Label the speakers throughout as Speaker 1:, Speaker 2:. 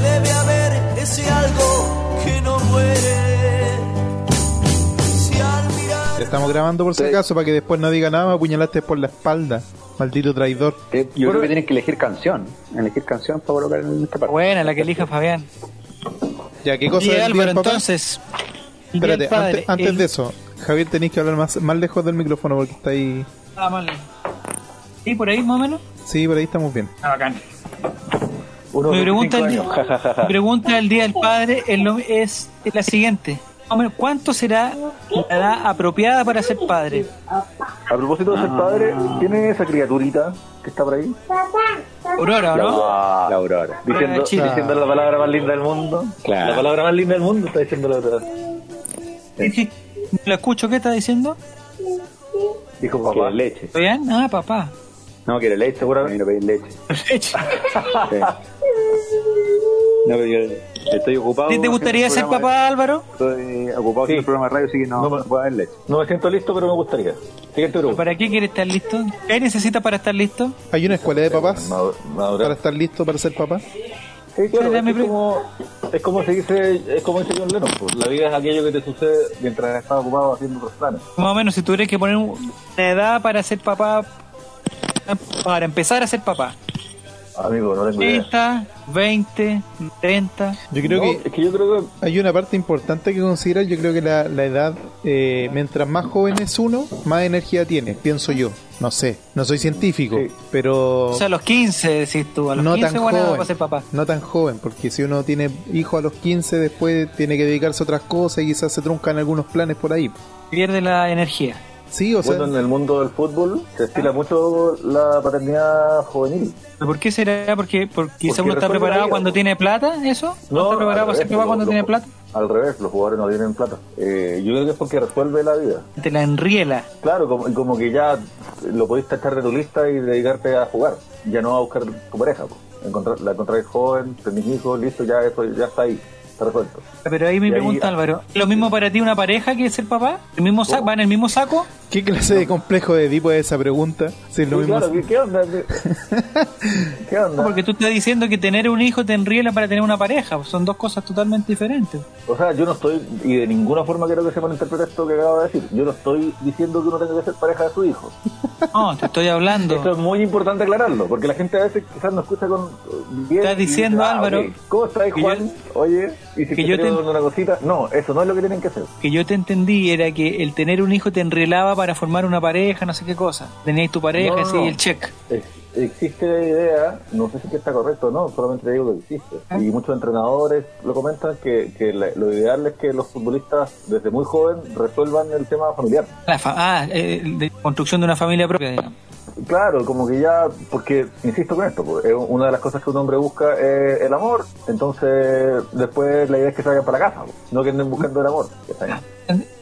Speaker 1: debe haber ese algo que no muere. Si al mirar
Speaker 2: Estamos grabando por si
Speaker 3: Sí.
Speaker 2: acaso para que después no diga nada, me apuñalaste por la espalda. Maldito traidor.
Speaker 3: Eh, yo creo que tienes que elegir canción. Elegir canción para colocar en esta parte.
Speaker 4: Buena, la que elija Fabián.
Speaker 2: Ya, ¿qué cosa
Speaker 4: Y
Speaker 2: del día
Speaker 4: Álvaro, entonces.
Speaker 2: Espérate,
Speaker 4: padre,
Speaker 2: antes, antes
Speaker 4: el-
Speaker 2: de eso, Javier, tenéis que hablar más, más lejos del micrófono porque está ahí.
Speaker 4: Ah, vale. ¿Sí, por ahí más o menos?
Speaker 2: Sí, por ahí estamos bien.
Speaker 4: Ah, bacán.
Speaker 3: Uno
Speaker 4: Mi
Speaker 3: de
Speaker 4: pregunta, el-
Speaker 3: años, ja, ja, ja, ja.
Speaker 4: mi pregunta del Día del Padre es, la siguiente. ¿Cuánto será la edad apropiada para ser padre?
Speaker 5: A propósito de ser padre, ¿tiene esa criaturita que está por ahí?
Speaker 4: Aurora, ¿o
Speaker 3: La,
Speaker 4: no?
Speaker 3: la Aurora.
Speaker 5: Diciendo,
Speaker 4: Chile.
Speaker 5: diciendo la palabra más linda del mundo.
Speaker 3: Claro.
Speaker 5: La palabra más linda del mundo está diciendo la Aurora.
Speaker 4: Sí. ¿Lo escucho? ¿Qué está diciendo?
Speaker 5: Dijo papá.
Speaker 3: Quiere leche.
Speaker 4: ¿Fabián? Ah, papá.
Speaker 3: No, quiere leche,
Speaker 5: Seguramente.
Speaker 3: A pedir leche.
Speaker 4: ¿Te
Speaker 3: Sí. No, pero yo estoy ocupado.
Speaker 4: te gustaría ser papá, Álvaro?
Speaker 3: de- Estoy ocupado
Speaker 5: Sí.
Speaker 3: en el programa de radio, así que no,
Speaker 5: No
Speaker 3: puedo.
Speaker 5: No me siento listo, pero me gustaría.
Speaker 4: ¿Para qué quiere estar listo? ¿Qué necesita para estar listo?
Speaker 2: ¿Hay una escuela de papás para estar listo para ser papá?
Speaker 5: Sí, claro,
Speaker 4: Dame
Speaker 5: es, como, es como se dice, es como dice John Lennon, pues, la vida es aquello que te sucede mientras estás ocupado haciendo otros planes.
Speaker 4: Más o menos, si tuvieras que poner una edad para ser papá, para empezar a ser papá.
Speaker 5: Amigo, no tengo idea.
Speaker 4: 30, 20, 30.
Speaker 2: Yo creo
Speaker 5: No,
Speaker 2: que
Speaker 5: es que yo creo que
Speaker 2: hay una parte importante que considerar. Yo creo que la, la edad, eh, mientras más joven es uno, más energía tiene, pienso yo. No sé, no soy científico,
Speaker 5: Sí.
Speaker 2: pero
Speaker 4: O sea, a los 15, decís tú, a los
Speaker 2: no
Speaker 4: 15
Speaker 2: tan
Speaker 4: edad
Speaker 2: joven.
Speaker 4: para ser papá.
Speaker 2: No tan joven, porque si uno tiene hijo a los 15, después tiene que dedicarse a otras cosas y quizás se truncan algunos planes por ahí.
Speaker 4: Pierde la energía.
Speaker 2: Sí, o sea,
Speaker 5: bueno, en el mundo del fútbol se estila mucho la paternidad juvenil.
Speaker 4: ¿Pero ¿Por qué será? Porque, porque quizá uno está preparado
Speaker 5: vida,
Speaker 4: cuando
Speaker 5: po.
Speaker 4: tiene plata, ¿eso? ¿No, está preparado para ser papá cuando
Speaker 5: lo-
Speaker 4: tiene plata?
Speaker 5: Al revés, los jugadores no tienen plata. Eh, yo creo que es porque resuelve la vida.
Speaker 4: Te la enriela.
Speaker 5: Claro, como, como que ya lo podéis tachar de tu lista y dedicarte a jugar, ya no a buscar tu pareja. po. Encontrar, la encontráis joven, tenés hijos, listo, ya eso ya está ahí, está resuelto.
Speaker 4: Pero ahí me
Speaker 5: Y ahí-
Speaker 4: pregunta Álvaro, ¿lo mismo para ti una pareja que ser papá? ¿El mismo saco? ¿Va en el mismo saco?
Speaker 2: ¿Qué clase de complejo de tipo es esa pregunta? Si es lo
Speaker 5: Sí,
Speaker 2: mismo.
Speaker 5: claro, ¿qué, qué onda? ¿Qué, onda?
Speaker 4: Porque tú estás diciendo que tener un hijo te enriela para tener una pareja. Son dos cosas totalmente diferentes.
Speaker 5: O sea, yo no estoy, y de ninguna forma quiero que se malinterprete esto que acabo de decir, yo no estoy diciendo que uno tenga que ser pareja de su hijo.
Speaker 4: No, te estoy hablando.
Speaker 5: Esto es muy importante aclararlo, porque la gente a veces quizás no escucha con bien.
Speaker 4: Estás
Speaker 5: y
Speaker 4: diciendo,
Speaker 5: dice,
Speaker 4: Álvaro,
Speaker 5: ok, ¿Cómo estás, Juan?
Speaker 4: yo-
Speaker 5: Oye, y si
Speaker 4: que
Speaker 5: te
Speaker 4: yo te-
Speaker 5: una cosita. No, eso no es lo que tienen que hacer.
Speaker 4: que yo te entendí era que el tener un hijo te enrielaba para formar una pareja, no sé qué cosa. Tenías tu pareja,
Speaker 5: No,
Speaker 4: así,
Speaker 5: no.
Speaker 4: el check.
Speaker 5: Ex- Existe la idea, no sé si que está correcto o no, solamente te digo que existe.
Speaker 4: Ah.
Speaker 5: Y muchos entrenadores lo comentan que, que la- lo ideal es que los futbolistas desde muy joven resuelvan el tema familiar.
Speaker 4: La fa- ah, eh, de construcción de una familia propia, digamos.
Speaker 5: Claro, como que ya, porque insisto con esto, pues, es una de las cosas que un hombre busca es el amor, entonces después la idea es que se vayan para casa, pues, no que anden buscando el amor.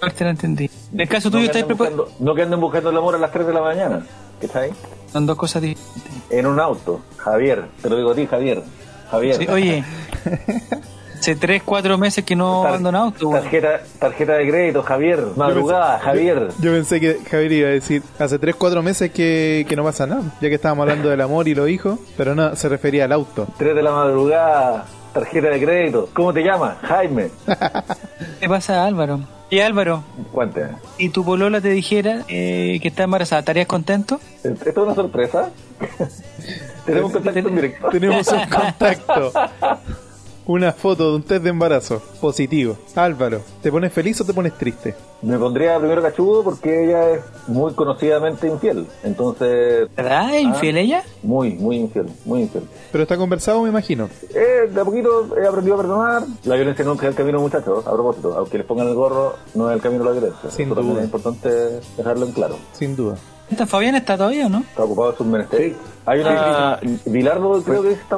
Speaker 4: parte lo entendí. En el caso tuyo,
Speaker 5: no, que
Speaker 4: preparado.
Speaker 5: buscando, no que anden buscando el amor a las 3 de la mañana, ¿cachai?
Speaker 4: Son dos cosas diferentes.
Speaker 5: En un auto, Javier, te lo digo a ti, Javier. Javier.
Speaker 4: Sí, oye, hace tres, cuatro meses que no
Speaker 5: Tar-
Speaker 4: ando en auto. güey.
Speaker 5: Tarjeta, tarjeta de crédito, Javier. Madrugada, Javier.
Speaker 2: Yo pensé que Javier iba a decir hace 3-4 meses que, que no pasa nada, ya que estábamos hablando del amor y los hijos, pero no, se refería al auto.
Speaker 5: 3 de la madrugada, tarjeta de crédito. ¿Cómo te llamas? Jaime.
Speaker 4: ¿Qué pasa, Álvaro? Y Álvaro,
Speaker 5: Cuéntame.
Speaker 4: si tu polola te dijera eh, que está embarazada, ¿estarías contento?
Speaker 5: ¿Esto es una sorpresa? Tenemos un contacto en directo.
Speaker 2: Tenemos un contacto. Una foto de un test de embarazo positivo. Álvaro, ¿te pones feliz o te pones triste?
Speaker 5: Me pondría primero cachudo porque ella es muy conocidamente infiel. Entonces,
Speaker 4: ¿Verdad? ¿Es infiel ella?
Speaker 5: muy, muy infiel, muy infiel.
Speaker 2: Pero está conversado, me imagino.
Speaker 5: Eh, de a poquito he aprendido a perdonar. La violencia nunca es el camino, muchachos. A propósito, aunque les pongan el gorro, no es el camino de la violencia.
Speaker 2: Sin
Speaker 5: Eso también
Speaker 2: duda.
Speaker 5: es importante dejarlo en claro.
Speaker 2: Sin duda.
Speaker 4: ¿Esta Fabián está todavía o no?
Speaker 5: Está ocupado de sus menesteres. Hay una. Bilardo, creo que es esta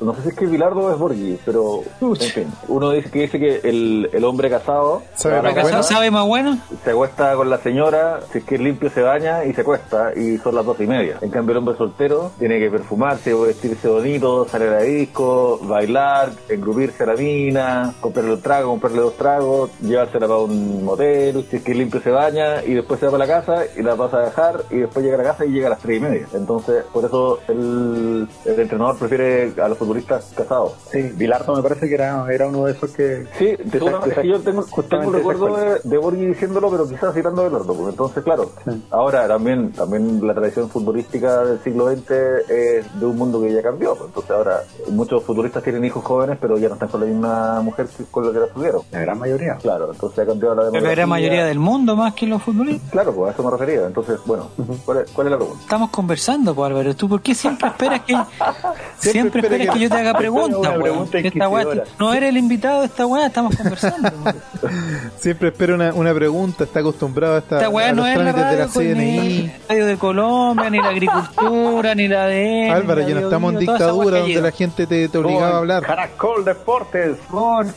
Speaker 5: No sé si es que Bilardo o es Borghi, pero. En fin. Uno dice que dice que el, el hombre casado.
Speaker 2: Sabe más
Speaker 5: cuenta-
Speaker 4: ¿Sabe más bueno?
Speaker 5: se acuesta con la señora, si es que es limpio se baña y se acuesta y son las dos y media. En cambio el hombre soltero tiene que perfumarse, vestirse bonito, salir a disco, bailar, engrupirse a la mina, comprarle un trago, comprarle dos tragos, llevársela para un motel, si es que es limpio se baña y después se va para la casa y la pasa a dejar y después llega a la casa y llega a las tres y media. Entonces por eso el, el entrenador prefiere a los futbolistas casados.
Speaker 3: Sí, Bilardo me parece que era, era uno de esos que...
Speaker 5: Sí, seguramente, es que yo tengo, tengo un recuerdo de, de Borghi diciéndolo, pero quizás citando a Belardo. Pues. Entonces, claro, ahora también también la tradición futbolística del siglo XX es de un mundo que ya cambió. pues. Entonces ahora muchos futbolistas tienen hijos jóvenes, pero ya no están con la misma mujer que con la que la tuvieron.
Speaker 3: La gran mayoría.
Speaker 5: Claro, entonces ha cambiado la
Speaker 4: Pero
Speaker 5: demografía.
Speaker 4: era mayoría del mundo más que los futbolistas.
Speaker 5: Claro, pues a eso me refería. Entonces, bueno, ¿cuál es, cuál es la pregunta?
Speaker 4: Estamos conversando, pues Álvaro. ¿Tú por qué siempre esperas que siempre,
Speaker 2: espera
Speaker 4: esperas que,
Speaker 2: que-
Speaker 4: yo te haga preguntas,
Speaker 3: pregunta inquisidora.
Speaker 4: no eres el invitado de esta weá, estamos conversando.
Speaker 2: Siempre espera una, una pregunta, está acostumbrado a, esta,
Speaker 4: Esta weá
Speaker 2: a
Speaker 4: no es la
Speaker 2: de la CNI.
Speaker 4: radio de Colombia, ni la agricultura, ni la de.
Speaker 2: Álvaro, ya no estamos en dictadura donde la gente te, te obligaba a hablar.
Speaker 3: Caracol Deportes con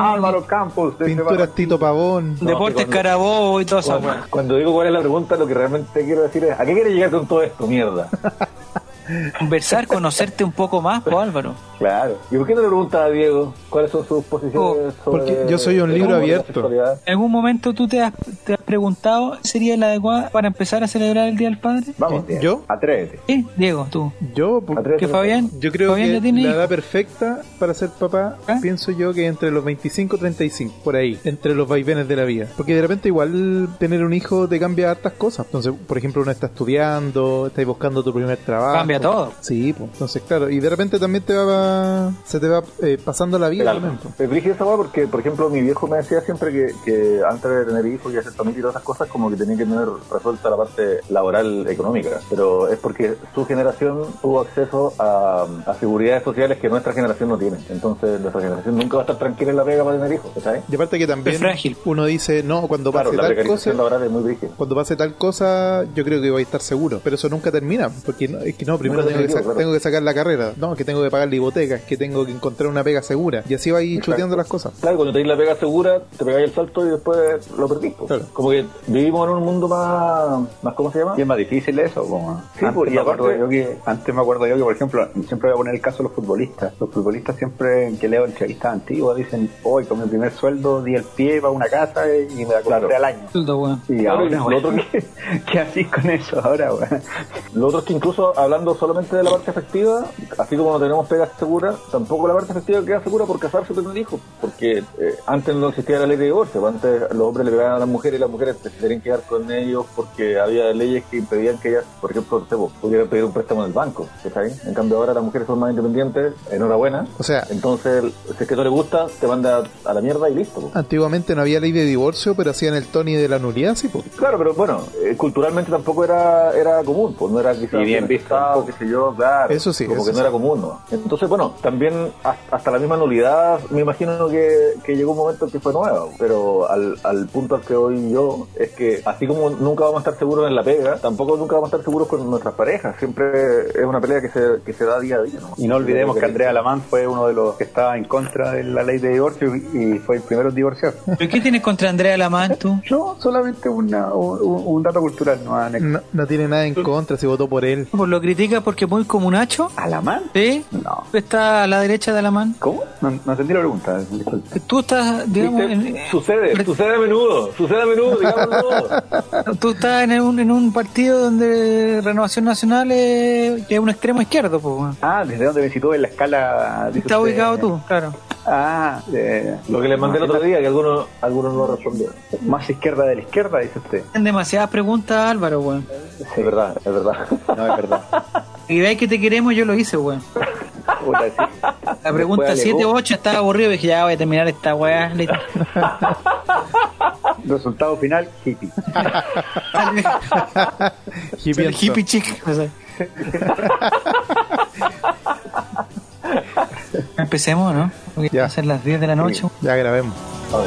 Speaker 3: Álvaro Campos. desde
Speaker 2: Pinturas. Tito Pavón.
Speaker 4: Deportes Carabobo y todo eso,
Speaker 5: Cuando, cuando digo cuál es la pregunta, lo que realmente quiero decir es, ¿a qué quiere llegar con todo esto, mierda?
Speaker 4: Conversar, conocerte un poco más, pues Álvaro.
Speaker 5: Claro. ¿Y por qué no le preguntas a Diego cuáles son sus posiciones sobre...
Speaker 2: Porque yo soy un libro abierto.
Speaker 4: ¿En algún momento tú te has, te has preguntado sería la adecuada para empezar a celebrar el Día del Padre?
Speaker 3: Vamos, Diego.
Speaker 2: ¿Yo?
Speaker 3: Atrévete.
Speaker 4: Sí, Diego, tú.
Speaker 2: Yo, po-
Speaker 5: Atrévete.
Speaker 4: ¿Que Fabián?
Speaker 2: yo creo
Speaker 4: Fabián
Speaker 2: que
Speaker 4: tiene
Speaker 2: la edad perfecta para ser papá,
Speaker 4: ¿Ah?
Speaker 2: pienso yo que entre los 25 y 35, por ahí, entre los vaivenes de la vida. Porque de repente igual tener un hijo te cambia hartas cosas. Entonces, por ejemplo, uno está estudiando, está buscando tu primer trabajo.
Speaker 4: Cambia todo.
Speaker 2: Sí, pues. Entonces, claro, y de repente también te va, se te va eh, pasando la vida
Speaker 5: Claro. brígido esa porque, por ejemplo, mi viejo me decía siempre que, que antes de tener hijos y hacer familia y todas esas cosas, como que tenía que tener resuelta la parte laboral económica. Pero es porque su generación tuvo acceso a, a seguridades sociales que nuestra generación no tiene. Entonces, nuestra generación nunca va a estar tranquila en la pega para tener hijos, ¿sabes?
Speaker 2: Y aparte que también
Speaker 4: Es frágil.
Speaker 2: uno dice, no, cuando
Speaker 5: Claro,
Speaker 2: pase tal cosa,
Speaker 5: laboral es muy brígida.
Speaker 2: cuando pase tal cosa, yo creo que voy a estar seguro. Pero eso nunca termina, porque no, es que no, primero tengo que,
Speaker 5: termina,
Speaker 2: sa-
Speaker 5: claro.
Speaker 2: tengo que sacar la carrera, no, que tengo que pagar la hipoteca, es que tengo que encontrar una pega segura. Y así va a ir
Speaker 5: Exacto.
Speaker 2: chuteando las cosas.
Speaker 5: Claro, cuando tenéis la pega segura, te pegáis el salto y después lo perdís.
Speaker 2: Claro.
Speaker 5: Como que vivimos en un mundo más, más ¿cómo se llama?
Speaker 3: Y es más difícil eso. Como,
Speaker 5: Sí,
Speaker 3: antes,
Speaker 5: pues, y
Speaker 3: me acuerdo yo que, antes me acuerdo yo que, por ejemplo, siempre voy a poner el caso de los futbolistas. Los futbolistas siempre que leo entrevistas antiguas dicen, hoy con mi primer sueldo di el pie para una casa y me la compré
Speaker 5: Claro.
Speaker 3: al año.
Speaker 4: Sueldo.
Speaker 3: Y
Speaker 5: Claro,
Speaker 3: ahora,
Speaker 5: y lo otro
Speaker 3: ¿qué, qué así con eso ahora, weón?
Speaker 5: Lo otro es que incluso hablando solamente de la parte efectiva, así como no tenemos pegas seguras, tampoco la parte efectiva queda segura por casarse o tener hijos, porque eh, antes no existía la ley de divorcio, antes los hombres le pegaban a las mujeres y las mujeres se que quedar con ellos porque había leyes que impedían que ellas, por ejemplo, sé, pues, pudieran pedir un préstamo en el banco, ¿sabes? En cambio ahora las mujeres son más independientes, enhorabuena,
Speaker 2: O sea,
Speaker 5: entonces si es que no le gusta, te manda a la mierda y listo. pues.
Speaker 2: antiguamente no había ley de divorcio, pero hacían el Tony de la nulidad, sí, pues.
Speaker 5: Claro, pero bueno, eh, culturalmente tampoco era era común, pues no era quizás
Speaker 3: Y bien visto.
Speaker 5: Qué sé yo, claro.
Speaker 2: Eso sí,
Speaker 5: Como
Speaker 2: eso
Speaker 5: que no
Speaker 2: sí.
Speaker 5: era común, ¿no? Entonces, bueno, también hasta hasta la misma nulidad, me imagino que, que llegó un momento en que fue nueva, pero al, al punto al que voy yo es que así como nunca vamos a estar seguros en la pega, tampoco nunca vamos a estar seguros con nuestras parejas. Siempre es una pelea que se, que se da día a día, ¿no?
Speaker 3: Y no olvidemos que Andrea Lamán fue uno de los que estaba en contra de la ley de divorcio y fue el primero en divorciar.
Speaker 4: ¿Pero qué tienes contra Andrea Lamán, tú?
Speaker 3: No, solamente una, un, dato cultural, no anexo.
Speaker 2: No, no tiene nada en contra si votó por él.
Speaker 4: ¿Por lo critica porque es muy comunacho?
Speaker 3: ¿Alamán?
Speaker 4: ¿Sí?
Speaker 3: No.
Speaker 4: ¿Está a la derecha de Alamán?
Speaker 3: ¿Cómo? No, no entendí la pregunta.
Speaker 4: Tú estás, digamos,
Speaker 5: Sucede, sucede a menudo, sucede a menudo, digámoslo.
Speaker 4: tú estás en un, en un partido donde Renovación Nacional es, que es un extremo izquierdo, pues.
Speaker 3: Ah, ¿desde dónde me sitúo en la escala?
Speaker 4: Está ubicado tú, claro.
Speaker 3: Ah, eh,
Speaker 5: Lo que les mandé el otro día, que algunos, algunos no respondieron.
Speaker 3: Más izquierda de la izquierda, dice usted.
Speaker 4: Demasiadas preguntas, Álvaro, weón.
Speaker 5: Es verdad, es verdad.
Speaker 3: No, es verdad.
Speaker 4: Y veis que te queremos, yo lo hice, weón. La pregunta
Speaker 3: Después
Speaker 4: 7
Speaker 3: alegó.
Speaker 4: o 8 estaba aburrido y dije, ya voy a terminar esta weá.
Speaker 3: Resultado final, hippie.
Speaker 2: Hippie
Speaker 4: El hippie sea. Empecemos, ¿no? Porque
Speaker 2: Ya.
Speaker 4: va a ser las 10 de la noche.
Speaker 2: Ya grabemos.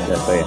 Speaker 3: Ya está bien.